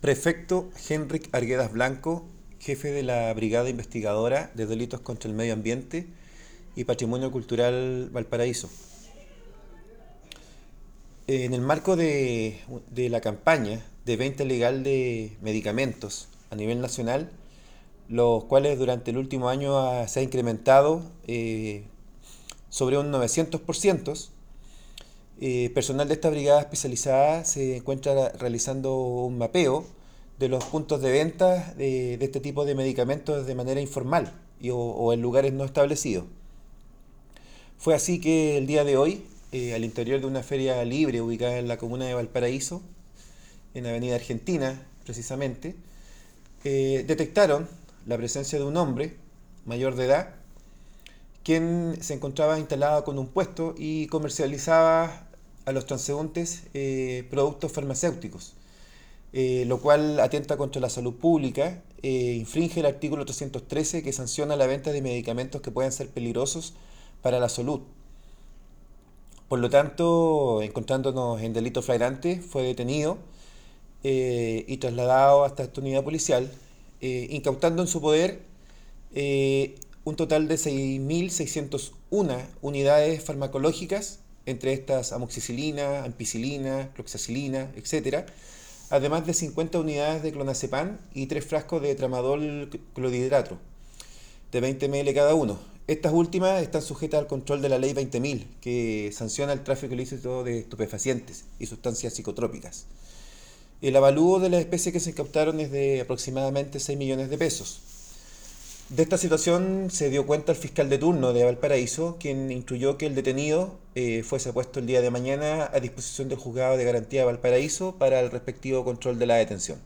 Prefecto Henrik Arguedas Blanco, jefe de la Brigada Investigadora de Delitos contra el Medio Ambiente y Patrimonio Cultural Valparaíso. En el marco de, la campaña de venta legal de medicamentos a nivel nacional, los cuales durante el último año se ha incrementado eh, sobre un 900%, eh, personal de esta brigada especializada se encuentra realizando un mapeo de los puntos de venta de, este tipo de medicamentos de manera informal y, o, o en lugares no establecidos. Fue así que el día de hoy, eh, al interior de una feria libre ubicada en la comuna de Valparaíso, en Avenida Argentina precisamente, eh, detectaron la presencia de un hombre mayor de edad, quien se encontraba instalado con un puesto y comercializaba a los transeúntes eh, productos farmacéuticos, eh, lo cual atenta contra la salud pública, eh, infringe el artículo 313 que sanciona la venta de medicamentos que puedan ser peligrosos para la salud. Por lo tanto, encontrándonos en delito flagrante, fue detenido y trasladado hasta esta unidad policial, incautando en su poder un total de 6.601 unidades farmacológicas, entre estas amoxicilina, ampicilina, cloxacilina, etc., además de 50 unidades de clonazepam y 3 frascos de tramadol clorhidrato de 20 ml cada uno. Estas últimas están sujetas al control de la ley 20.000, que sanciona el tráfico ilícito de estupefacientes y sustancias psicotrópicas. El avalúo de las especies que se incautaron es de aproximadamente 6 millones de pesos. De esta situación se dio cuenta el fiscal de turno de Valparaíso, quien instruyó que el detenido eh, fuese puesto el día de mañana a disposición del juzgado de garantía de Valparaíso para el respectivo control de la detención.